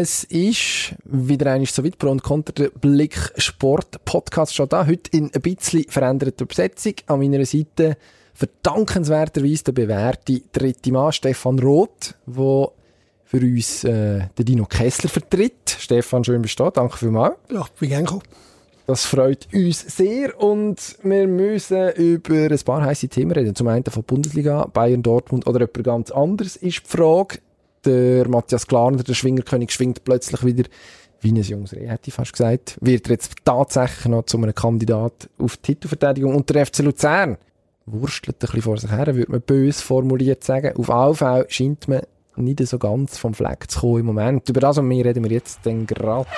Es ist wieder einmal so weit Pro und Contra der Blick Sport Podcast schon da. Heute in ein bisschen veränderter Besetzung. An meiner Seite verdankenswerterweise der bewährte dritte Mann Stefan Roth, der für uns äh, den Dino Kessler vertritt. Stefan, schön bist du da. Danke vielmals. Ja, bin gerne gekommen. Das freut uns sehr und wir müssen über ein paar heiße Themen reden. Zum einen von Bundesliga, Bayern, Dortmund oder etwas ganz anderes ist die Frage. Der Matthias Klarner, der Schwingerkönig, schwingt plötzlich wieder wie ein junges Reh, hätte ich fast gesagt. Wird er jetzt tatsächlich noch zu einem Kandidat auf die Titelverteidigung und der FC Luzern wurstelt ein bisschen vor sich her, würde man böse formuliert sagen. Auf alle Fälle scheint man nicht so ganz vom Fleck zu kommen im Moment. Über das und mehr reden wir jetzt dann gerade.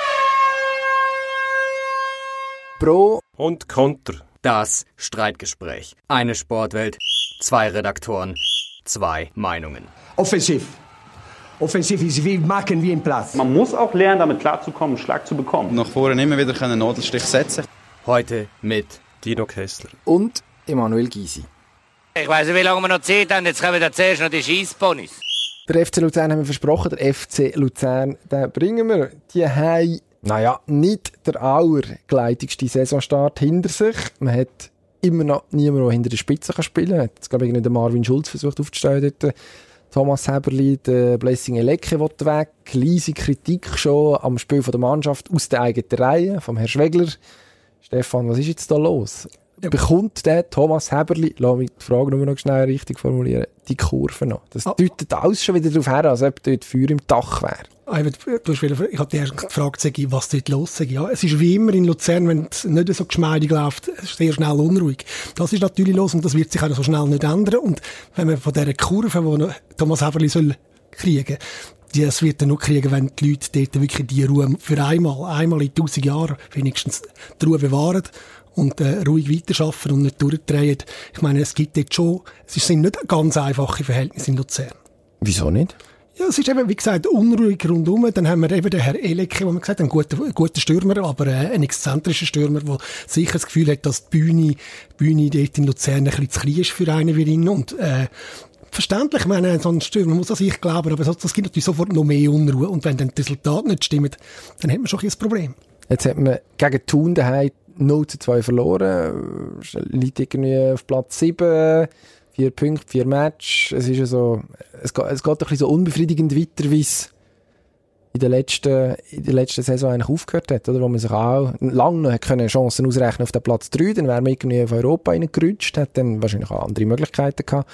Pro und Contra. Das Streitgespräch. Eine Sportwelt, zwei Redaktoren, zwei Meinungen. Offensiv. Offensiv ist wie machen wie im Platz. Man muss auch lernen, damit klarzukommen, einen Schlag zu bekommen. Nach vorne immer wieder einen Nadelstich setzen. Heute mit Dino Kessler und Emanuel Gysi. Ich weiß nicht, wie lange wir noch Zeit haben. Jetzt kommen wir zuerst noch die Scheissponys. Der FC Luzern haben wir versprochen. Der FC Luzern, den bringen wir. Die haben naja, nicht der allergleitigste Saisonstart hinter sich. Man hat immer noch niemanden, der hinter der Spitze kann spielen kann. Jetzt, glaube ich, der Marvin Schulz versucht aufzustellen dort. Thomas Heberli, der Blessing Elecke will weg. Leise Kritik schon am Spiel der Mannschaft aus der eigenen Reihe, vom Herrn Schwegler. Stefan, was ist jetzt da los? Bekommt der Thomas Heberli, lass mich die Frage nur noch schnell richtig formulieren, die Kurve noch? Das oh. deutet alles schon wieder darauf her, als ob dort Feuer im Dach wäre. Ah, ich habe dich gefragt, was dort los ist. Ja, es ist wie immer in Luzern, wenn es nicht so geschmeidig läuft, sehr schnell unruhig. Das ist natürlich los und das wird sich auch so schnell nicht ändern. Und wenn man von dieser Kurve, die Thomas Heberli soll kriegen das wird er nur kriegen, wenn die Leute dort wirklich die Ruhe für einmal, einmal in tausend Jahren wenigstens die Ruhe bewahren und äh, ruhig weiterarbeiten und nicht durchdrehen. Ich meine, es gibt jetzt schon, es sind nicht ganz einfache Verhältnisse in Luzern. Wieso nicht? Ja, es ist eben, wie gesagt, unruhig rundum. Dann haben wir eben den Herr Elecke, wo man gesagt hat, ein guter, guter Stürmer, aber äh, ein exzentrischer Stürmer, der sicher das Gefühl hat, dass die Bühne, die Bühne dort in Luzern ein bisschen zu klein ist für einen wie ihn. Und, äh, verständlich, ich meine, so ein Stürmer muss das ich glauben, aber das gibt natürlich sofort noch mehr Unruhe. Und wenn dann die Resultate nicht stimmen, dann hat man schon ein Problem. Jetzt hat man gegen Thun daheim 0 zu 2 verloren, liegt irgendwie auf Platz 7, vier Punkte, vier Matches. Es ist so, es geht, es geht ein bisschen so unbefriedigend weiter, wie es in der letzten, in der letzten Saison eigentlich aufgehört hat, oder? Wo man sich auch lange noch können Chancen ausrechnen auf den Platz 3, dann wäre man irgendwie auf Europa reingerutscht, hat dann wahrscheinlich auch andere Möglichkeiten gehabt.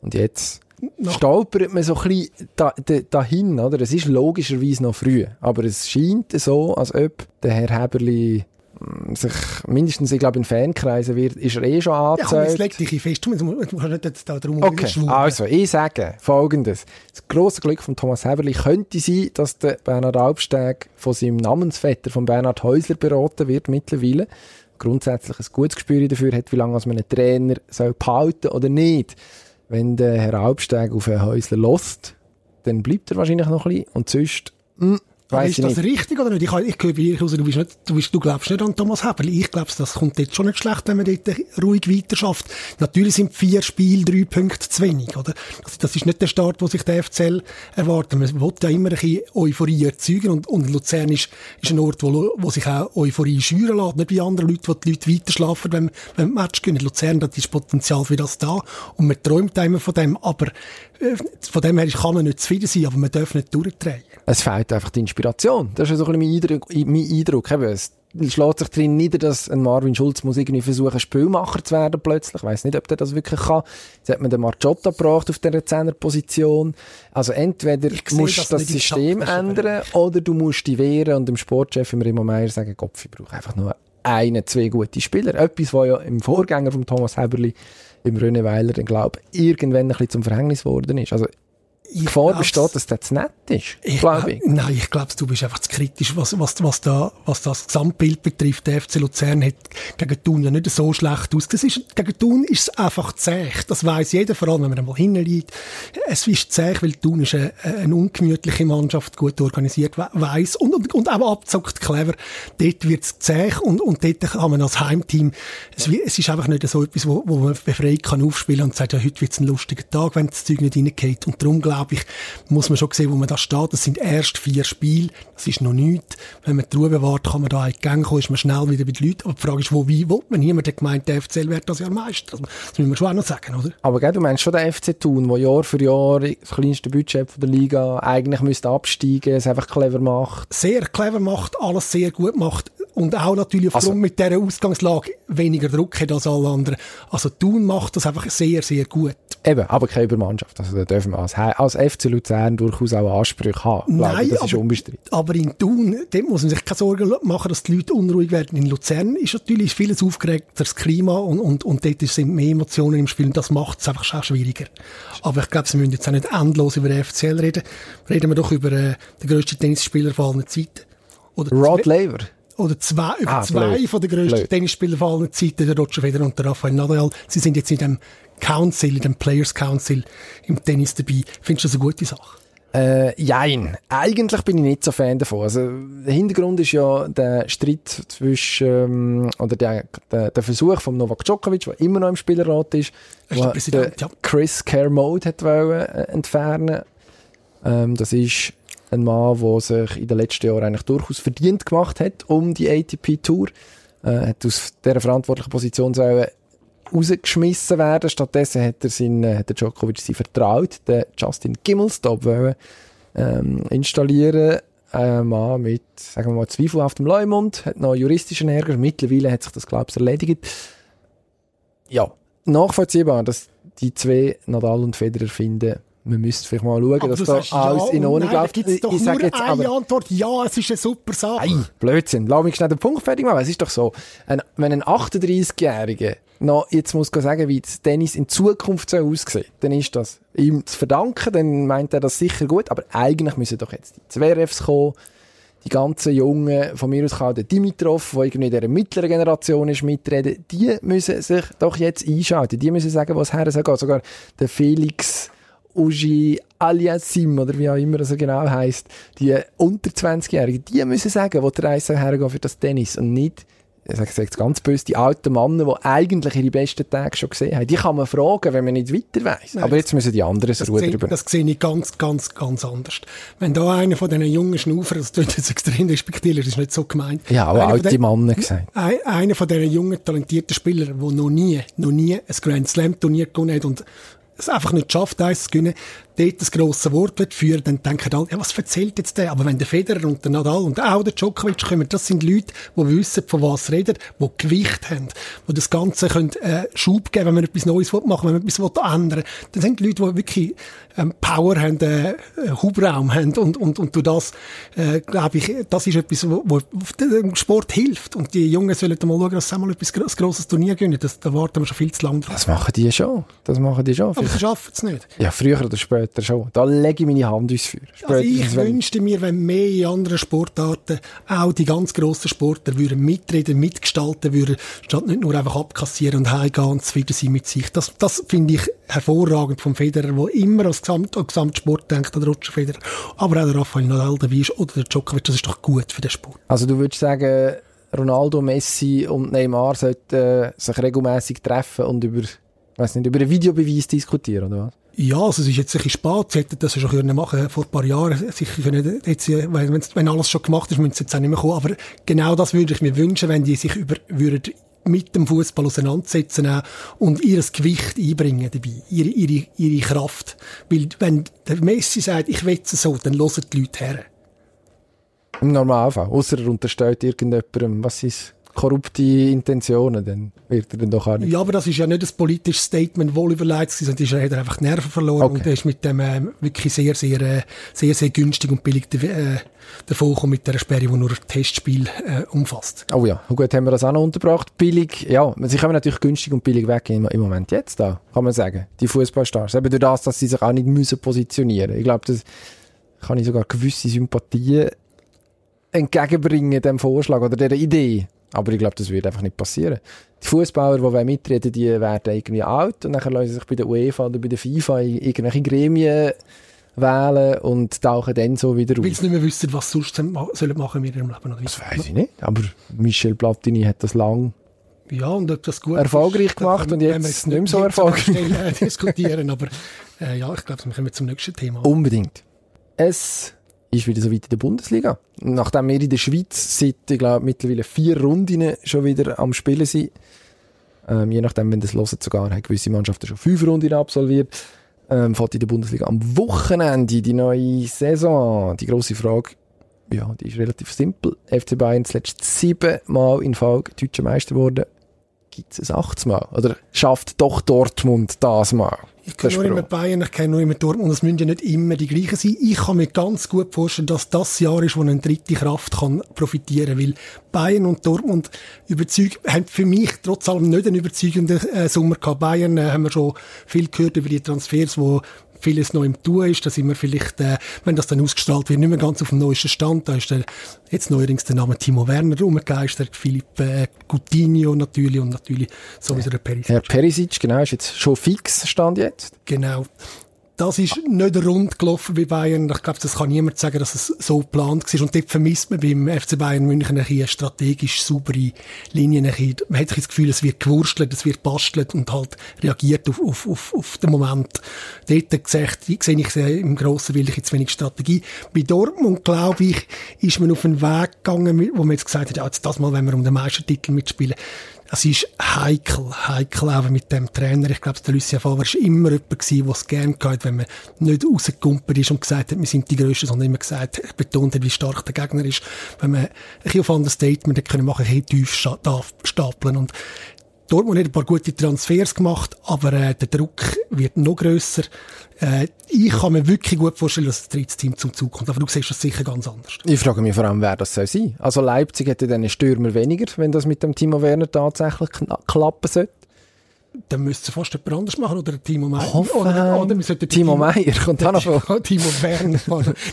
Und jetzt noch. stolpert man so ein bisschen da, da, dahin, oder? Es ist logischerweise noch früh, aber es scheint so, als ob der Herr Heberli sich mindestens, ich glaube, in Fankreisen wird, ist er eh schon angezählt. Ja, komm, jetzt leg dich fest, du musst nicht jetzt da drum Okay, also, ich sage folgendes. Das grosse Glück von Thomas Heberli könnte sein, dass der Bernhard Albsteg von seinem Namensvetter, von Bernhard Häusler, beraten wird mittlerweile. Grundsätzlich ein gutes Gespür dafür hat, wie lange man einen Trainer soll behalten oder nicht. Wenn der Herr Albsteg auf einen Häusler lässt, dann bleibt er wahrscheinlich noch ein bisschen und sonst, mh, Weiss ist das nicht. richtig oder nicht? Ich, ich höre wie raus, du, bist nicht, du, bist, du glaubst nicht an Thomas Heberli. Ich glaube, das kommt jetzt schon nicht schlecht, wenn man dort ruhig weiter schafft. Natürlich sind vier Spiele drei Punkte zu wenig, oder? Das, das ist nicht der Start, den sich der FCL erwartet. Man will ja immer ein bisschen Euphorie erzeugen und, und Luzern ist, ist ein Ort, wo, wo sich auch Euphorie schüren lässt. Nicht wie andere Leute, wo die Leute weiter schlafen, wenn, wenn die Match gewinnen. Luzern, das ist Potenzial für das da und man träumt immer von dem, aber äh, von dem her kann man nicht zufrieden sein, aber man darf nicht durchdrehen. Es fehlt einfach die Inspiration. Das ist so ein mein Eindruck. Mein Eindruck. Eben, es schlägt sich drin nieder, dass ein Marvin Schulz muss irgendwie versuchen, Spielmacher zu werden plötzlich. Ich weiss nicht, ob der das wirklich kann. Jetzt hat man den Margiotta gebracht auf dieser Zehnerposition. Also entweder musst du das, das System ändern oder du musst die wehren und dem Sportchef im Remo Meier sagen, Kopf, ich brauche einfach nur einen, zwei gute Spieler. Etwas, was ja im Vorgänger von Thomas Heberli im Rönneweiler dann, glaube irgendwann ein bisschen zum Verhängnis geworden ist. Also die Gefahr besteht, dass das nett ist, ich glaube ich. Nein, ich glaube, du bist einfach zu kritisch, was, was, was, da, was das Gesamtbild betrifft. Der FC Luzern hat gegen Thun ja nicht so schlecht aus. Das ist, gegen Thun ist es einfach zäh. Das weiß jeder, vor allem wenn man einmal hinliegt. Es ist zäh, weil Thun ist eine, eine ungemütliche Mannschaft, gut organisiert, weiß und, und, und auch abzockt clever. Dort wird es zäh und, und dort kann man als Heimteam, es, es ist einfach nicht so etwas, wo, wo man befreit kann aufspielen und sagt, ja, heute wird es ein lustiger Tag, wenn das Zeug nicht reingeht. Und darum glaube glaube ich, muss man schon sehen, wo man da steht. Das sind erst vier Spiele, das ist noch nichts. Wenn man die Ruhe wartet, kann man da in die Gänge kommen, ist man schnell wieder bei den Leuten. Aber die Frage ist, wo, wie, wo? Man niemand hat gemeint, der FCL wird das Jahr Meister. Das, das müssen wir schon auch noch sagen, oder? Aber gell, du meinst schon den FC Thun, der Jahr für Jahr das kleinste Budget von der Liga eigentlich müsste absteigen, es einfach clever macht. Sehr clever macht, alles sehr gut macht und auch natürlich aufgrund Also- mit dieser Ausgangslage weniger Druck hat als alle anderen. Also Thun macht das einfach sehr, sehr gut. Eben, aber keine Übermannschaft. Also da dürfen wir als, als FC Luzern durchaus auch Ansprüche haben. Nein, ich, das ist aber- unbestritten. Aber in Thun, dort muss man sich keine Sorgen machen, dass die Leute unruhig werden. In Luzern ist natürlich vieles aufgeregteres Klima und, und, und dort sind mehr Emotionen im Spiel und das macht es einfach auch schwieriger. Aber ich glaube, wir müssen jetzt auch nicht endlos über den FCL reden. Reden wir doch über äh, den grössten Tennisspieler von allen Zeiten. Oder Rod Laver. Oder zwei, über Ah, zwei blöd. von den grössten Blöd. Tennisspieler von allen Zeiten, der Roger Federer und der Rafael Nadal. Sie sind jetzt in dem Council, in dem Players Council im Tennis dabei. Findest du das eine gute Sache? Äh, jein. Eigentlich bin ich nicht so Fan davon. Also, der Hintergrund ist ja der Streit zwischen, ähm, oder der, der, der Versuch von Novak Djokovic, der immer noch im Spielerrat ist, ist wo ja. Chris Kermode hat wollen, äh, entfernen. Ähm, das ist ein Mann, der sich in den letzten Jahren eigentlich durchaus verdient gemacht hat um die ATP Tour. Äh, hat aus dieser verantwortlichen Position rausgeschmissen werden. Stattdessen hat er, seinen, äh, hat Djokovic sie vertraut, den Justin Gimelstob wollen, ähm, installieren. Ein Mann mit, sagen wir mal, zweifelhaftem Leumund, hat noch juristischen Ärger. Mittlerweile hat sich das, glaube ich, erledigt. Ja, nachvollziehbar, dass die zwei, Nadal und Federer, finden, man müsste vielleicht mal schauen, dass du da alles ja in Ordnung läuft. Da doch ich sage jetzt eine aber, Antwort. Ja, es ist eine super Sache. Nein, Blödsinn. Lass mich schnell den Punkt fertig machen. Es ist doch so, ein, wenn ein 38-Jähriger noch jetzt muss sagen, wie das Tennis in Zukunft so aussehen dann ist das ihm zu verdanken, dann meint er das sicher gut, aber eigentlich müssen doch jetzt die Zverevs kommen, die ganzen Jungen, von mir aus kann auch der Dimitrov, der irgendwie in dieser mittleren Generation ist, mitreden, die müssen sich doch jetzt einschalten. Die müssen sagen, was her soll gehen. Sogar der Felix Uji Aliasim, oder wie auch immer das genau heisst, die unter 20-Jährigen, die müssen sagen, wo die Reise hergehen für das Tennis und nicht, ich sage jetzt ganz böse, die alten Männer, die eigentlich ihre besten Tage schon gesehen haben. Die kann man fragen, wenn man nicht weiter. Nein, Aber jetzt müssen die anderen das Das Ruder übernehmen. das sehe ich ganz, ganz, ganz anders. Wenn da einer von diesen jungen Schnaufer, das tut jetzt extrem respektierlich, das ist nicht so gemeint. Ja, aber Einer alte Männer gesagt. ein, einer von diesen jungen, talentierten Spielern, der noch nie, noch nie ein Grand Slam Turnier gewonnen hat und es einfach nicht schafft, eins zu gewinnen, dort das grosse Wort führen, dann denken alle, ja, was erzählt jetzt der? Aber wenn der Federer und der Nadal und auch der Djokovic kommen, das sind Leute, die wissen, von was sie reden, die Gewicht haben, die das Ganze können, äh, Schub geben, wenn man etwas Neues machen will, wenn man etwas will ändern Dann sind die Leute, die wirklich ähm, Power haben, äh, äh, Hubraum haben und, und, und durch das, äh, glaube ich, das ist etwas, wo, wo dem Sport hilft. Und die Jungen sollen mal schauen, dass sie einmal etwas ein grosses Turnier gewinnen. Das, da warten wir schon viel zu lange drauf. Das machen die schon. Das machen die schon. Aber sie schaffen es nicht. Ja, früher oder später schon. Da lege ich meine Hand ins Feuer. Also ich Spätestens, wünschte mir, wenn mehr in anderen Sportarten auch die ganz grossen Sportler würden mitreden, mitgestalten würden, statt nicht nur einfach abkassieren und heimgehen und zufrieden sein mit sich. Das, das finde ich hervorragend vom Federer, der immer als Gesamt, an Gesamtsport denkt, der Roger Federer. Aber auch der Rafael Nadal dabei ist oder der Djokovic, das ist doch gut für den Sport. Also du würdest sagen, Ronaldo, Messi und Neymar sollten äh, sich regelmäßig treffen und über, weiß nicht, über einen Videobeweis diskutieren, oder was? Ja, also es ist jetzt ein bisschen spät. Sie hätten das schon können machen vor ein paar Jahren. Sicher können jetzt, wenn, wenn alles schon gemacht ist, müssen sie jetzt auch nicht mehr kommen. Aber genau das würde ich mir wünschen, wenn die sich über, würden mit dem Fußball auseinandersetzen und ihr Gewicht einbringen dabei, ihre, ihre, ihre Kraft. Weil wenn der Messi sagt, ich will es so, dann hören die Leute her. Im Normalfall. Außer er unterstellt irgendjemandem, was ist korrupte Intentionen, dann wird er dann doch auch nicht. Ja, aber das ist ja nicht ein politisches Statement, wohl überlegt, sondern ist er hat einfach die Nerven verloren Okay. und er ist mit dem äh, wirklich sehr, sehr, äh, sehr, sehr günstig und billig äh, davon mit der Sperre, die nur Testspiel äh, umfasst. Oh ja, gut, haben wir das auch noch unterbracht. Billig, ja, sie kommen natürlich günstig und billig weg im, im Moment jetzt da, kann man sagen. Die Fußballstars. Eben durch das, dass sie sich auch nicht müssen positionieren. Ich glaube, das kann ich sogar gewisse Sympathien entgegenbringen, dem Vorschlag oder dieser Idee. Aber ich glaube, das wird einfach nicht passieren. Die Fußballer, die mitreden, die werden irgendwie alt und dann lassen sie sich bei der UEFA oder bei der FIFA in irgendwelche Gremien wählen und tauchen dann so wieder Weil auf. sie nicht mehr wissen, was sonst sollen machen in ihrem Leben. Oder? Das weiß ich nicht. Aber Michel Platini hat das lang Ja, und ob das gut Erfolgreich ist, gemacht und jetzt nicht mehr so erfolgreich. Stelle, äh, diskutieren, aber Äh, ja, ich glaube, wir kommen zum nächsten Thema. Unbedingt. Es ist wieder so weit in der Bundesliga. Nachdem wir in der Schweiz seit, ich glaube, mittlerweile vier Runden schon wieder am Spielen sind, ähm, je nachdem, wenn das loset sogar, haben gewisse Mannschaften schon fünf Runden absolviert, ähm, fährt in der Bundesliga am Wochenende die neue Saison. Die große Frage, ja, die ist relativ simpel. FC Bayern zuletzt siebenmal in Folge deutscher Meister geworden. Gibt es ein achtes Mal? Oder schafft doch Dortmund das mal? Ich kenne nur immer Bayern, ich kenne nur immer Dortmund. Es müssen ja nicht immer die gleichen sein. Ich kann mir ganz gut vorstellen, dass das Jahr ist, wo eine dritte Kraft kann profitieren kann. Weil Bayern und Dortmund überzeugt, haben für mich trotz allem nicht einen überzeugenden äh, Sommer gehabt. Bayern äh, haben wir schon viel gehört über die Transfers, wo vieles noch im Tun ist, da sind wir vielleicht, äh, wenn das dann ausgestrahlt wird, nicht mehr ganz auf dem neuesten Stand. Da ist der, jetzt neuerdings der Name Timo Werner rumgegeistert, Philipp äh, Coutinho natürlich und natürlich sowieso der Perisic. Herr Perisic, genau, ist jetzt schon fix Stand jetzt. Genau das ist nicht rund gelaufen bei Bayern. Ich glaube, das kann niemand sagen, dass es so geplant war. Und dort vermisst man beim FC Bayern München ein eine strategisch saubere Linie. Man hat das Gefühl, es wird gewurstelt, es wird bastelt und halt reagiert auf, auf, auf, auf den Moment. Dort ich, sehe ich im grossen Bild jetzt wenig Strategie. Bei Dortmund, glaube ich, ist man auf einen Weg gegangen, wo man jetzt gesagt hat, ja, jetzt das mal, wenn wir um den Meistertitel mitspielen, es ist heikel, heikel auch mit dem Trainer. Ich glaube, der Lucien Favre war immer jemand der es gerne gehabt wenn man nicht rausgekumpelt ist und gesagt hat, wir sind die Größten, sondern immer gesagt, betont hat, wie stark der Gegner ist. Wenn man ein bisschen auf Understatement können machen, ein bisschen tief stapeln. Und Dortmund hat ein paar gute Transfers gemacht, aber äh, der Druck wird noch grösser. Äh, ich kann mir wirklich gut vorstellen, dass das dritte Team zum Zug kommt, aber du siehst das sicher ganz anders. Ich frage mich vor allem, wer das soll sein. Also Leipzig hätte dann einen Stürmer weniger, wenn das mit dem Timo Werner tatsächlich klappen sollte dann müsste es fast jemand anders machen, oder Timo Meyer. Oder, oder wir sollten Timo, Timo Meyer kommt auch noch. Timo Werner,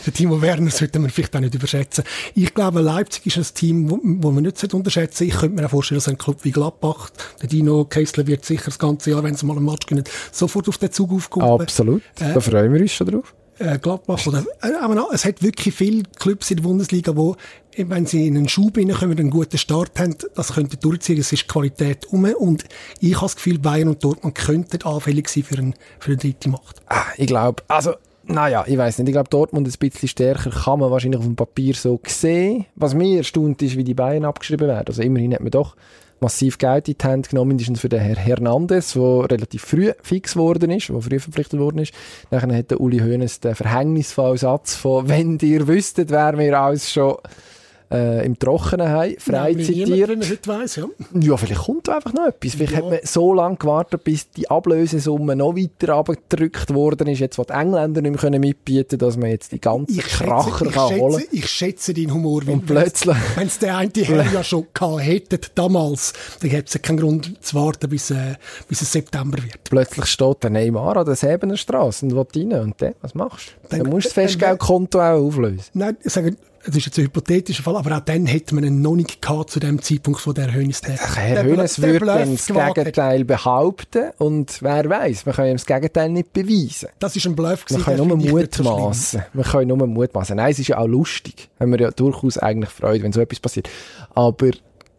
den Timo Werner sollte man vielleicht auch nicht überschätzen. Ich glaube, Leipzig ist ein Team, wo, wo man nicht unterschätzen sollte. Ich könnte mir auch vorstellen, dass ein Club wie Gladbach, der Dino Kessler wird sicher das ganze Jahr, wenn sie mal einen Match gewinnen, sofort auf den Zug aufkommen. Absolut, äh, da freuen wir uns schon drauf äh, Gladbach oder äh, es hat wirklich viele Clubs in der Bundesliga, wo wenn sie in einen Schub reinkommen, einen guten Start haben, das könnte durchziehen, es ist Qualität um und ich habe das Gefühl, Bayern und Dortmund könnten anfällig sein für, ein, für eine dritte Macht. Ah, ich glaube, also naja, ich weiß nicht. Ich glaube, Dortmund ein bisschen stärker kann man wahrscheinlich auf dem Papier so sehen. Was mir erstaunt ist, wie die Bayern abgeschrieben werden. Also immerhin hat man doch massiv Geld in die Hand genommen, mindestens für den Herr Hernandez, der relativ früh fix geworden ist, der früh verpflichtet worden ist. Dann hat der Uli Hoeneß den verhängnisvollen Satz von «Wenn ihr wüsstet, wer wir alles schon äh, im Trockenen haben, frei ja, zitieren. Weiss, ja. ja, vielleicht kommt einfach noch etwas. Vielleicht ja. hat man so lange gewartet, bis die Ablösesumme noch weiter abgedrückt worden ist, jetzt, was die Engländer nicht mehr mitbieten können, dass man jetzt die ganzen ich Kracher schätze, kann ich holen Ich schätze deinen Humor. Und plötzlich... Wenn es der eine Herr ja schon gehabt hätte, damals, dann hätte es keinen Grund zu warten, bis, äh, bis es September wird. Plötzlich steht der Neymar an der Säbener Straße und will rein. Und dann, was machst du? Dann, dann musst du das Festgeldkonto auch auflösen. Nein, ich das ist jetzt ein hypothetischer Fall, aber auch dann hätte man ihn noch nicht gehabt zu dem Zeitpunkt, wo der Hönes der Herr Hönes würde dann das Gegenteil behaupten und wer weiß, man kann ihm das Gegenteil nicht beweisen. Das ist ein Bluff gewesen, Man kann nur mutmaßen. Man kann nur mutmaßen. Nein, es ist ja auch lustig. Haben wir ja durchaus eigentlich Freude, wenn so etwas passiert. Aber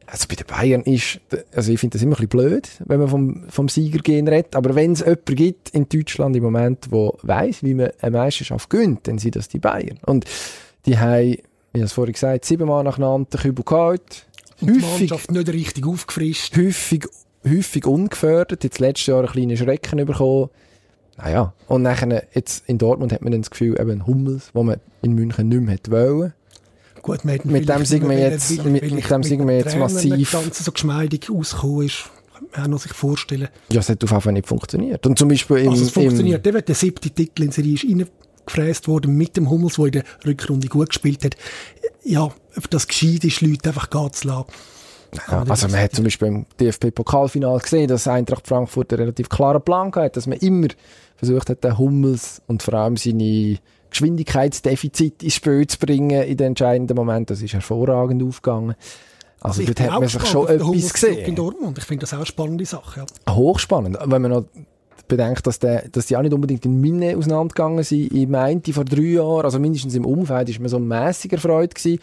also bei den Bayern ist, also ich finde das immer ein bisschen blöd, wenn man vom, vom Sieger gehen redet, aber wenn es jemanden gibt in Deutschland im Moment, der weiß, wie man eine Meisterschaft gönnt, dann sind das die Bayern. Und die haben wie es vorhin gesagt, siebenmal nacheinander den Kübel geholt. Und häufig, die Mannschaft nicht richtig aufgefrischt. Häufig, häufig ungefördert. Jetzt letztes Jahr einen kleinen Schrecken bekommen. Naja, und nachher, jetzt in Dortmund hat man dann das Gefühl, eben Hummels, wo man in München nicht mehr wollte. Gut, mit dem sind wir jetzt, mit, mit dem sind wir jetzt massiv. ganz so geschmeidig ausgekommen ist, kann man sich vorstellen. Ja, es hat auf jeden Fall nicht funktioniert. Und zum Beispiel im, also es funktioniert, im, der siebte Titel in Serie ist gefräst worden mit dem Hummels, der in der Rückrunde gut gespielt hat. Ja, das gescheit ist, Leute einfach gehen zu lassen. Ja, also man hat zum Beispiel im DFB-Pokalfinal gesehen, dass Eintracht Frankfurt einen relativ klaren Plan hat, dass man immer versucht hat, den Hummels und vor allem seine Geschwindigkeitsdefizit ins Spiel zu bringen in den entscheidenden Momenten. Das ist hervorragend aufgegangen. Also, also dort hat man sich schon etwas gesehen. In Dortmund. Ich finde das auch eine spannende Sache. Ja. Hochspannend. Wenn man noch bedenkt, dass, der, dass die auch nicht unbedingt in Minne auseinandergegangen sind. Ich meinte vor drei Jahren, also mindestens im Umfeld, ist man so mäßiger Freude gewesen.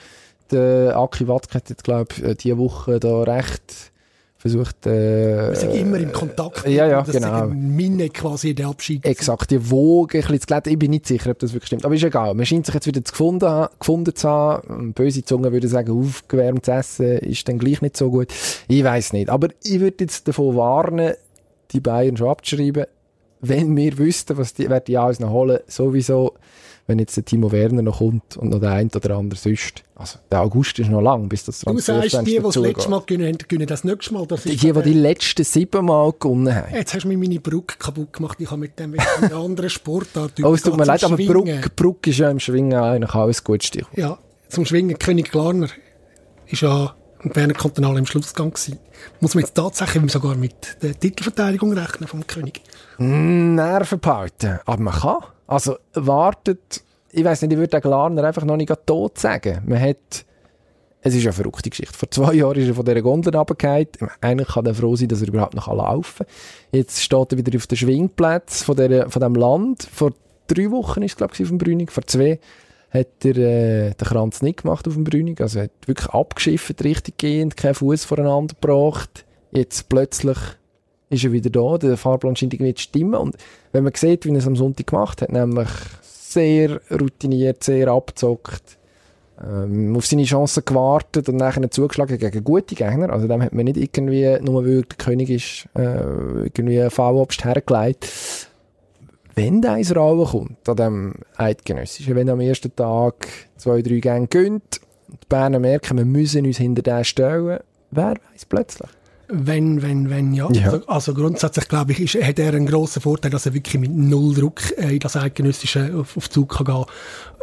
Der Aki Watzke hat jetzt, glaube ich, diese Woche da recht versucht... Äh, Wir sind immer im Kontakt. Ja, ja, das genau. Minne quasi der Abschied. Exakt, die Woge ein bisschen zu glätten. Ich bin nicht sicher, ob das wirklich stimmt. Aber ist egal. Man scheint sich jetzt wieder zu gefunden, gefunden zu haben. Böse Zungen würden sagen, aufgewärmtes Essen ist dann gleich nicht so gut. Ich weiß nicht. Aber ich würde jetzt davon warnen, die Bayern schon abzuschreiben. Wenn wir wüssten, was die, wer die alles noch holen, sowieso, wenn jetzt der Timo Werner noch kommt und noch der ein oder andere sonst. Also, der August ist noch lang, bis das Du sagst, die, Transferfenster die das letzte Mal gewinnen, haben, gewinnen das nächste Mal. Das Die, die, die die letzten sieben Mal gewonnen haben. Jetzt hast du mir meine Brücke kaputt gemacht. Ich habe mit dem mit anderen Sportart Oh, es tut mir leid, aber. Bruck, Bruck ist ja im Schwingen eigentlich alles gut. Ja, zum Schwingen. König Glarner ist ja im Berner Kantonal im Schlussgang gewesen. Muss man jetzt tatsächlich sogar mit der Titelverteidigung rechnen vom König. Nerven behalten. Aber man kann. Also, wartet. Ich weiß nicht, ich würde den Glarner einfach noch nicht tot sagen. Man hat, es ist eine verrückte Geschichte. Vor zwei Jahren ist er von dieser Gondel runtergefallen. Eigentlich kann er froh sein, dass er überhaupt noch laufen kann. Jetzt steht er wieder auf dem Schwingplatz von, von dem Land. Vor drei Wochen ist es, glaube ich, auf dem Brünig. Vor zwei hat er äh, den Kranz nicht gemacht auf dem Brünig. Also hat wirklich abgeschifft, richtig gehend, keinen Fuß voreinander gebracht. Jetzt plötzlich ist er wieder da. Der Fahrplan scheint irgendwie zu stimmen. Und wenn man sieht, wie er es am Sonntag gemacht hat, nämlich sehr routiniert, sehr abgezockt, ähm, auf seine Chancen gewartet und nachher zugeschlagen gegen gute Gegner. Also dem hat man nicht irgendwie, nur weil der König ist, äh, irgendwie einen V-Obst hergelegt. Wenn der ins Rollen kommt, an dem Eidgenössischen, wenn er am ersten Tag zwei, drei Gänge gönnt, die Berner merken, wir müssen uns hinter den stellen, wer weiß plötzlich. Wenn, wenn, wenn, ja. Ja. Also, also grundsätzlich, glaube ich, ist, hat er einen grossen Vorteil, dass er wirklich mit null Druck äh, in das Eidgenössische auf, auf Zug kann gehen.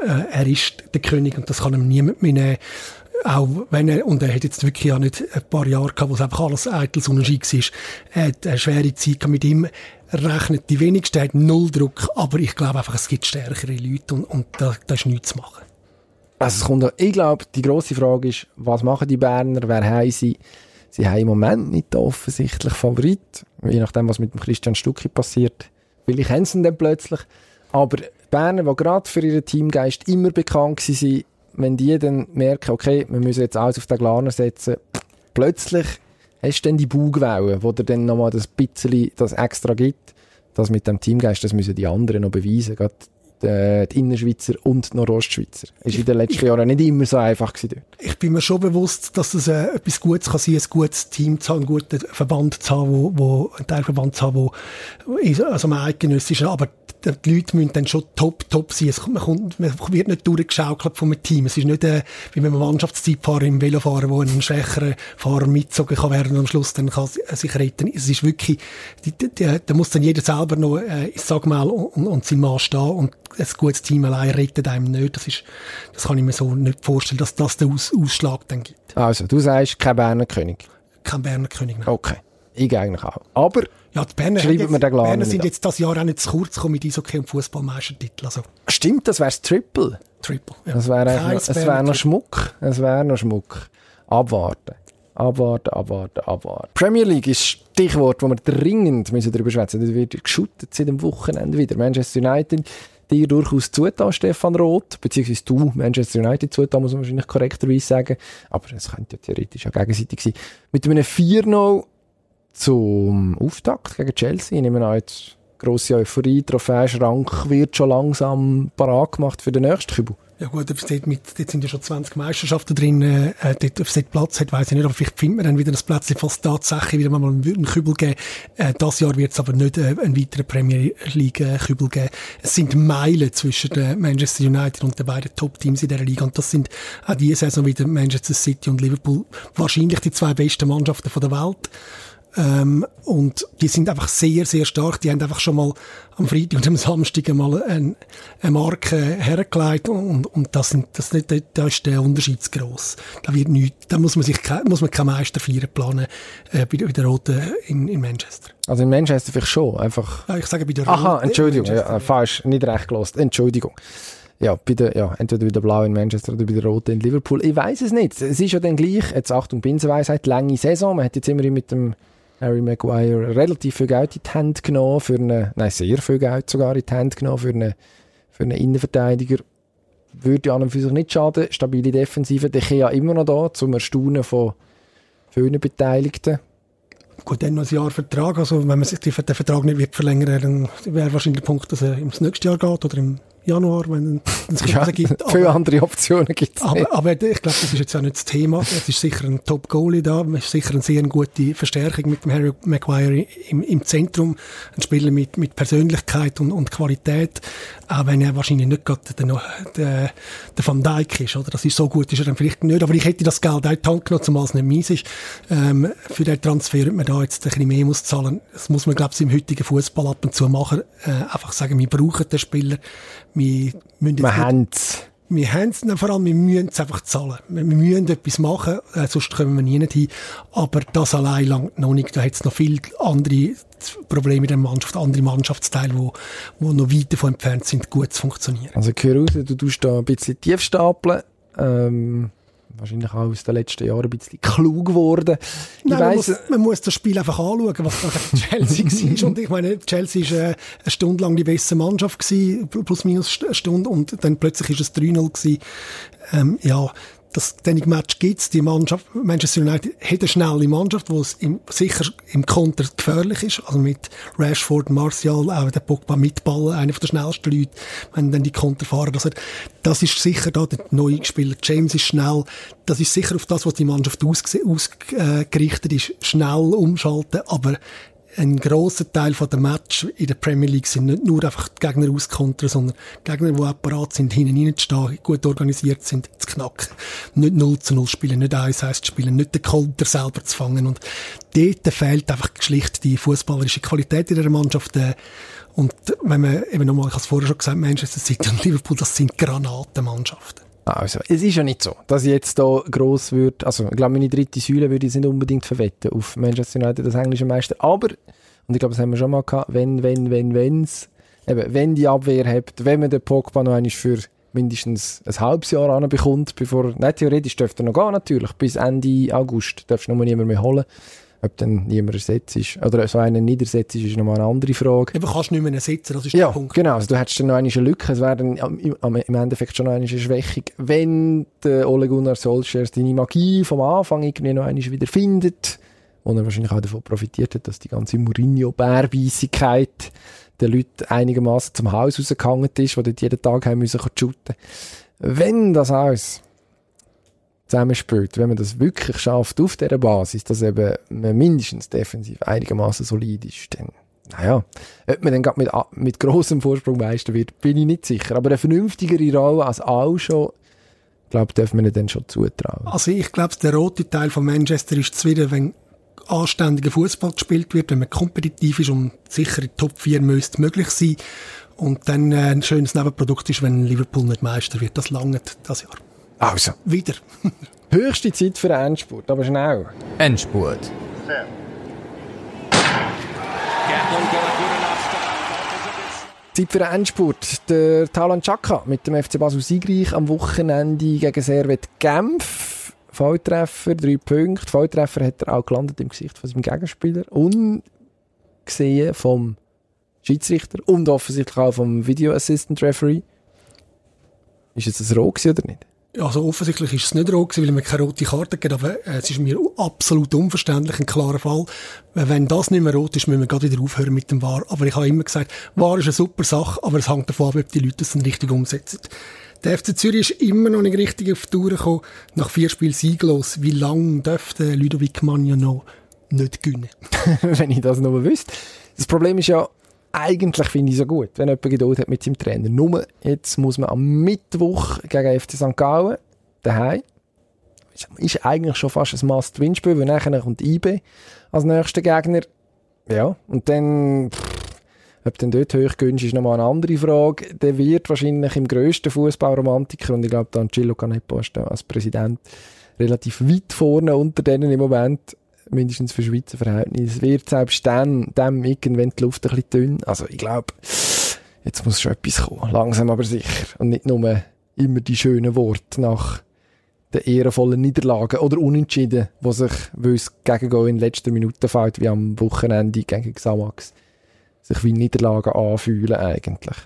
Äh, er ist der König und das kann ihm niemand mehr nehmen. Auch wenn er, und er hat jetzt wirklich ja nicht ein paar Jahre gehabt, wo es einfach alles eitel Sonnenschein war. Er hat eine schwere Zeit mit ihm rechnet die wenigsten, hat null Druck, aber ich glaube einfach, es gibt stärkere Leute und, und da, da ist nichts zu machen. Also es kommt, ich glaube, die grosse Frage ist, was machen die Berner, wer haben sie? Sie haben im Moment nicht den offensichtlichen Favorit, je nachdem, was mit dem Christian Stucki passiert. Vielleicht haben sie ihn dann plötzlich. Aber die Berner, die gerade für ihren Teamgeist immer bekannt waren, wenn die dann merken, okay, wir müssen jetzt alles auf den Glaner setzen, plötzlich hast du dann die Bugwelle, wo dir dann nochmal das bisschen das extra gibt. Das mit dem Teamgeist, das müssen die anderen noch beweisen. Gerade die, die Innerschweizer und die Nordostschweizer. Ist in den letzten Jahren nicht immer so einfach gewesen ich bin mir schon bewusst, dass es äh, etwas Gutes kann sein, ein gutes Team zu haben, einen guten Verband zu haben, wo, wo einen Teilverband zu haben, wo, ist- also ein eidgenössischer, aber die, Leute müssen dann schon top, top sein. Es, man, kommt, man wird nicht durchgeschaukelt einem Team. Es ist nicht, äh, wie wenn man Mannschaftszeitfahrer im Velo fahren, wo ein schwächerer Fahrer mitgezogen kann werden und am Schluss dann kann sich retten. Es ist wirklich, da muss dann jeder selber noch, äh, ich sag mal, und, und sein Mann stehen und ein gutes Team allein rettet einem nicht. Das ist, das kann ich mir so nicht vorstellen, dass das den Aus Ausschlag dann gibt. Also, du sagst, kein Berner König. Kein Berner König. Nein. Okay. Ich eigentlich auch. Aber, Ja, die Berner, Schreiben haben wir den jetzt, Glan Berner sind jetzt das Jahr auch nicht zu kurz gekommen mit Eishockey und Fußballmeistertitel. Also, stimmt, das wär's Triple. Triple. Ja. Das wäre eigentlich noch, wäre. Schmuck. Es wäre noch Schmuck. Abwarten. Abwarten, abwarten, abwarten. Premier League ist Stichwort, wo wir dringend müssen darüber schwätzen müssen. Das wird geschuttet seit dem Wochenende wieder. Manchester United, dir durchaus zugetan, Stefan Roth, beziehungsweise du Manchester United zugetan, muss man wahrscheinlich korrekterweise sagen. Aber es könnte ja theoretisch auch gegenseitig sein. Mit einem 4-0 zum Auftakt gegen Chelsea. Ich nehme an, jetzt grosse Euphorie, Trophäenschrank wird schon langsam parat gemacht für den nächsten Kübel. Ja gut, ob es dort, mit, dort sind ja schon 20 Meisterschaften drin, äh, dort, ob es dort Platz hat, weiß ich nicht, aber vielleicht findet man dann wieder ein Platz, falls tatsächlich wieder mal einen Kübel geben. Äh, das Jahr wird es aber nicht äh, einen weiteren Premier League äh, geben. Es sind Meilen zwischen der Manchester United und den beiden Top-Teams in dieser Liga und das sind auch diese Saison wieder Manchester City und Liverpool wahrscheinlich die zwei besten Mannschaften von der Welt. Ähm, und die sind einfach sehr, sehr stark. Die haben einfach schon mal am Freitag und am Samstag einmal eine, eine Marke hergelegt und, und das, sind, das, nicht, da ist der Unterschied zu gross. Da wird nichts, da muss man sich, muss man keine Meisterfeier planen, äh, bei, der- bei der Roten in, in Manchester. Also in Manchester vielleicht schon, einfach... Ja, ich sage bei der Aha, Roten Entschuldigung, in ja, falsch, nicht recht gelost. Entschuldigung. Ja, bei der, ja, entweder bei der Blau in Manchester oder bei der Roten in Liverpool. Ich weiß es nicht. Es ist ja dann gleich, jetzt Achtung, Binsenweisheit, lange Saison. Man hat jetzt immerhin mit dem Harry Maguire relativ viel Geld in die Hand genommen für eine, nein, sehr viel Geld sogar in die Hand genommen für eine, für einen Innenverteidiger. Würde an und für sich nicht schaden. Stabile Defensive. Der ja immer noch da, zum Erstaunen von vielen Beteiligten. Gut, dann noch ein Jahr Vertrag. Also, wenn man sich den Vertrag nicht wird verlängern, dann wäre wahrscheinlich der Punkt, dass er ins nächste Jahr geht oder im Januar, wenn es ja, gibt. Aber, viele andere Optionen gibt es aber, aber, ich glaube, das ist jetzt auch nicht das Thema. Es ist sicher ein Top-Goalie da. Es ist sicher eine sehr gute Verstärkung mit dem Harry Maguire im, im Zentrum. Ein Spieler mit, mit Persönlichkeit und, und Qualität. Auch wenn er wahrscheinlich nicht gerade der, der, der Van Dijk ist, oder? Das ist so gut, ist er dann vielleicht nicht. Aber ich hätte das Geld auch in die Hand genommen, zumal es nicht mies ist. Ähm, für den Transfer, wenn man da jetzt ein bisschen mehr muss zahlen, das muss man, glaube ich, im heutigen Fußball ab und zu machen. Äh, einfach sagen, wir brauchen den Spieler wir müssen wir haben es. Wir haben es, vor allem, wir müssen es einfach zahlen. Wir, wir müssen etwas machen, äh, sonst kommen wir nie hin. Aber das allein langt noch nicht. Da hat es noch viele andere Probleme in der Mannschaft, andere Mannschaftsteile, wo, wo noch weit davon entfernt sind, gut zu funktionieren. Also, ich höre raus, du tust da ein bisschen tief stapeln. Ähm wahrscheinlich auch aus den letzten Jahren ein bisschen klug geworden. Ich Nein, weiss, man, muss, man muss das Spiel einfach anschauen, was Chelsea war. Und ich meine, Chelsea war äh, eine Stunde lang die beste Mannschaft gewesen, plus minus eine Stunde, und dann plötzlich ist es 3-0 gewesen. Ähm, ja, das Match gibt's. Die Mannschaft, Manchester United hat eine schnelle Mannschaft, wo es im, sicher im Konter gefährlich ist. Also mit Rashford, Martial, auch der Pogba mitballen, einer der schnellsten Leute, wenn dann die Konter fahren. Also, das ist sicher da der neue Spieler. James ist schnell. Das ist sicher auf das, was die Mannschaft ausgerichtet ist. Schnell umschalten, aber ein grosser Teil der Match in der Premier League sind nicht nur einfach die Gegner auskontern, sondern Gegner, die auch parat sind, hinten reinzustehen, gut organisiert sind, zu knacken. Nicht 0 zu 0 spielen, nicht 1 1 zu spielen, nicht den Konter selber zu fangen. Und dort fehlt einfach schlicht die fußballerische Qualität in der Mannschaft. Äh, und wenn man eben nochmal, ich habe es vorher schon gesagt, Manchester City und Liverpool, das sind Granatenmannschaften. Also, es ist ja nicht so, dass ich jetzt hier gross würde, also, ich glaube, meine dritte Säule würde ich nicht unbedingt verwetten auf Manchester United, das englische Meister, aber, und ich glaube, das haben wir schon mal gehabt, wenn, wenn, wenn, wenn's, eben, wenn die Abwehr habt, wenn man den Pogba noch einmal für mindestens ein halbes Jahr anbekommt, bevor, nein, theoretisch dürfte er noch gehen, natürlich, bis Ende August darfst du noch niemand mehr holen. Ob dann niemand ersetzt ist, oder so einen nicht ersetzt ist, ist nochmal eine andere Frage. Aber kannst du nicht mehr ersetzen, das ist ja, der Punkt. genau. Also du hättest dann noch eine Lücke, es wäre dann im Endeffekt schon noch eine Schwächung. Wenn der Ole Gunnar Solskjaer deine Magie vom Anfang irgendwie noch einmal wieder findet, wo er wahrscheinlich auch davon profitiert hat, dass die ganze Mourinho-Bärbeisigkeit den Leuten einigermaßen zum Haus rausgehangen ist, die dort jeden Tag haben müssen shooten. Wenn das alles zusammenspielt, wenn man das wirklich schafft auf dieser Basis, dass eben man mindestens defensiv einigermaßen solid ist, dann naja, ob man dann gerade mit, mit grossem Vorsprung meister wird, bin ich nicht sicher. Aber eine vernünftigere Rolle als auch schon, glaube dürfen wir dann schon zutrauen. Also ich glaube, der rote Teil von Manchester ist zuwider, wenn anständiger Fußball gespielt wird, wenn man kompetitiv ist und sicher in Top 4 müsste möglich sein. Und dann äh, ein schönes Nebenprodukt ist, wenn Liverpool nicht Meister wird. Das langt das Jahr. Also. Wieder. Höchste Zeit für einen Endspurt, aber schnell. Endspurt. Fair. Zeit für einen Endspurt. Der Talan Chaka mit dem FC Basel siegreich am Wochenende gegen Servet Genf. Volltreffer, drei Punkte. Volltreffer hat er auch gelandet im Gesicht von seinem Gegenspieler. Ungesehen vom Schiedsrichter und offensichtlich auch vom Video Assistant Referee. Ist es ein Rot oder nicht? Also offensichtlich ist es nicht rot weil mir keine rote Karte gegeben aber äh, es ist mir absolut unverständlich, ein klarer Fall. Wenn das nicht mehr rot ist, müssen wir gerade wieder aufhören mit dem War. Aber ich habe immer gesagt, War ist eine super Sache, aber es hängt davon ab, ob die Leute es dann richtig umsetzen. Der FC Zürich ist immer noch nicht richtig auf die Tour gekommen, nach vier Spielen sieglos. Wie lange dürfte Ludovic Magno noch nicht gewinnen? Wenn ich das noch wüsste. Das Problem ist ja, eigentlich finde ich so gut, wenn jemand Geduld hat mit seinem Trainer. Nur, jetzt muss man am Mittwoch gegen FC St. Gallen daheim. Ist eigentlich schon fast ein Must-Win-Spiel, weil nachher kommt IB als nächster Gegner. Ja, und dann, pff, ob dann dort hoch gönnst, ist nochmal eine andere Frage. Der wird wahrscheinlich im grössten Fußballromantiker, und ich glaube, Angelo Canepo ist als Präsident relativ weit vorne unter denen im Moment mindestens für Schweizer Verhältnisse, wird selbst dann, dann irgendwann die Luft ein bisschen dünn. Also ich glaube, jetzt muss schon etwas kommen. Langsam aber sicher. Und nicht nur immer die schönen Worte nach den ehrenvollen Niederlagen oder Unentschieden, wo sich, weil es gegen in letzter Minute fällt, wie am Wochenende gegen Xamax, sich wie Niederlagen anfühlen eigentlich.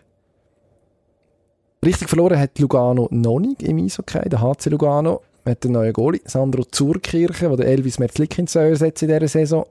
Richtig verloren hat Lugano noch nicht im Eishockey, der HC Lugano. Man hat einen neuen Goalie, Sandro Zurkirche, der Elvis Merzlikin ersetzt in dieser Saison.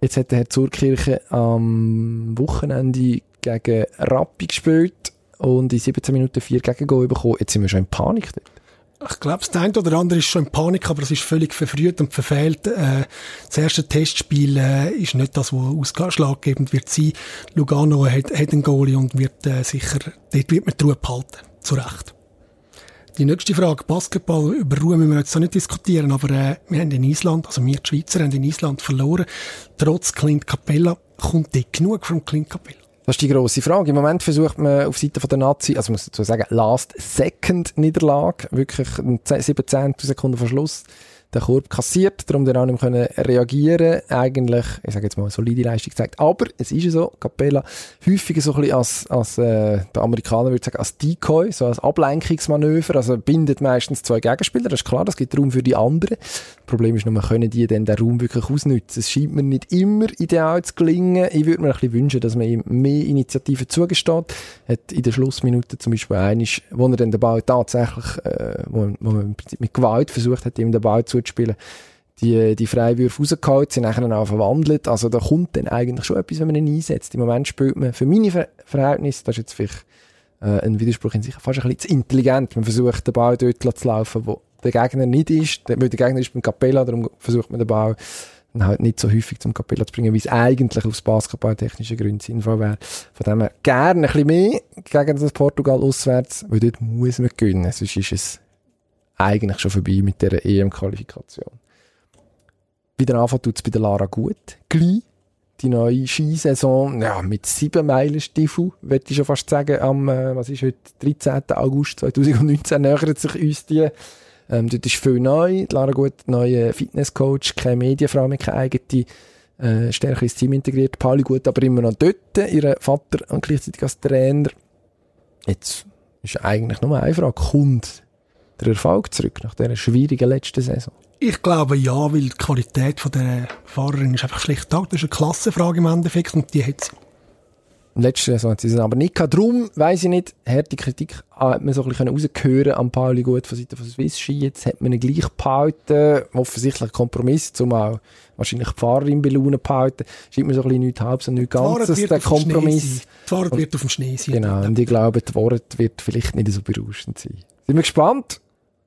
Jetzt hat der Herr Zurkirche am Wochenende gegen Rappi gespielt und in 17 Minuten 4 Gegengol bekommen. Jetzt sind wir schon in Panik dort. Ich glaube, das eine oder andere ist schon in Panik, aber es ist völlig verfrüht und verfehlt. Äh, das erste Testspiel äh, ist nicht das, was ausschlaggebend wird sein. Lugano hat, hat einen Goalie und wird äh, sicher, dort wird man die Ruhe behalten. Zu Recht. Die nächste Frage, Basketball, über Ruhe müssen wir jetzt auch nicht diskutieren, aber äh, wir haben in Island, also wir die Schweizer haben in Island verloren. Trotz Clint Capella kommt dort genug von Clint Capella. Das ist die grosse Frage. Im Moment versucht man auf Seite der Nazi, also muss ich sagen, Last Second Niederlage, wirklich 17 Sekunden vor Schluss, den Korb kassiert, darum dann auch nicht mehr reagieren Eigentlich, ich sage jetzt mal, solide Leistung gezeigt. Aber es ist ja so, Capella häufiger so ein bisschen als, als äh, der Amerikaner würde sagen, als Decoy, so als Ablenkungsmanöver, also bindet meistens zwei Gegenspieler, das ist klar, das gibt Raum für die anderen. Das Problem ist nur, können die dann den Raum wirklich ausnutzen? Es scheint mir nicht immer ideal zu gelingen. Ich würde mir ein bisschen wünschen, dass man ihm mehr Initiativen zugesteht. Hat in der Schlussminute zum Beispiel einisch, wo er dann den Ball tatsächlich, äh, wo, wo man mit Gewalt versucht hat, ihm den Ball zu zuzuspielen, die, die Freiwürfe rausgeholt, sind nachher auch verwandelt. Also da kommt dann eigentlich schon etwas, wenn man ihn einsetzt. Im Moment spielt man für meine Ver Verhältnisse, das ist jetzt vielleicht äh, ein Widerspruch in sich, fast ein bisschen zu intelligent. Man versucht, den Ball dort zu laufen, wo der Gegner nicht ist. Weil der Gegner ist beim Capella, darum versucht man den Ball dann halt nicht so häufig zum Capella zu bringen, wie es eigentlich aus basketballtechnischen Gründen sinnvoll wäre. Von dem her gerne ein bisschen mehr gegen das Portugal auswärts, weil dort muss man gewinnen, sonst ist es eigentlich schon vorbei mit der EM-Qualifikation. Wieder anfangen tut es bei der Lara gut. Gleich. Die neue Skisaison, ja, mit sieben Meilen Stiefel, würde ich schon fast sagen, am, äh, was ist heute, 13. August 2019 nähert sich uns die. Ähm, dort ist viel neu. Die Lara Gut, neuer Fitnesscoach, keine Medienfrau mehr, keine eigene, äh, stärker ins Team integriert. Pauli Gut aber immer noch dort, ihr Vater und gleichzeitig als Trainer. Jetzt ist eigentlich nur eine Frage, kommt der Erfolg zurück nach dieser schwierigen letzten Saison? Ich glaube ja, weil die Qualität von der Fahrerin ist einfach schlecht da. Das ist eine Klassenfrage im Endeffekt und die hat sie. Letzte Saison hat sie es aber nicht gehabt. Darum, weiss ich nicht, harte Kritik hat man so ein bisschen rausgehören am Pauli gut von Seiten von Swiss Ski. Jetzt hat man ihn gleich behalten. Offensichtlich ein Kompromiss, um auch wahrscheinlich die Fahrerin belohnen behalten. Schreibt mir so ein bisschen nichts halbs und nichts Ganzes, der Kompromiss. Die Fahrt wird auf dem Schnee sein. Genau, und ich glaube, das Wort wird vielleicht nicht so berauschend sein. Sind wir gespannt?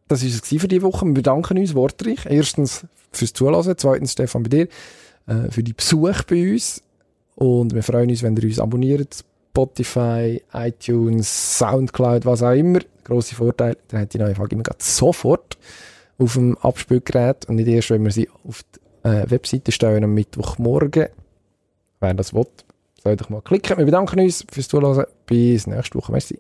Das war es für diese Woche. Wir bedanken uns wortreich. Erstens fürs Zuhören, zweitens Stefan bei dir, äh, für die Besuch bei uns. Und wir freuen uns, wenn ihr uns abonniert. Spotify, iTunes, Soundcloud, was auch immer. Grosser Vorteil, dann hat die neue Folge immer sofort auf dem Abspielgerät und nicht erst, wenn wir sie auf die äh, Webseite stellen am Mittwochmorgen. Wer das will, soll doch mal klicken. Wir bedanken uns fürs Zuhören. Bis nächste Woche. Merci.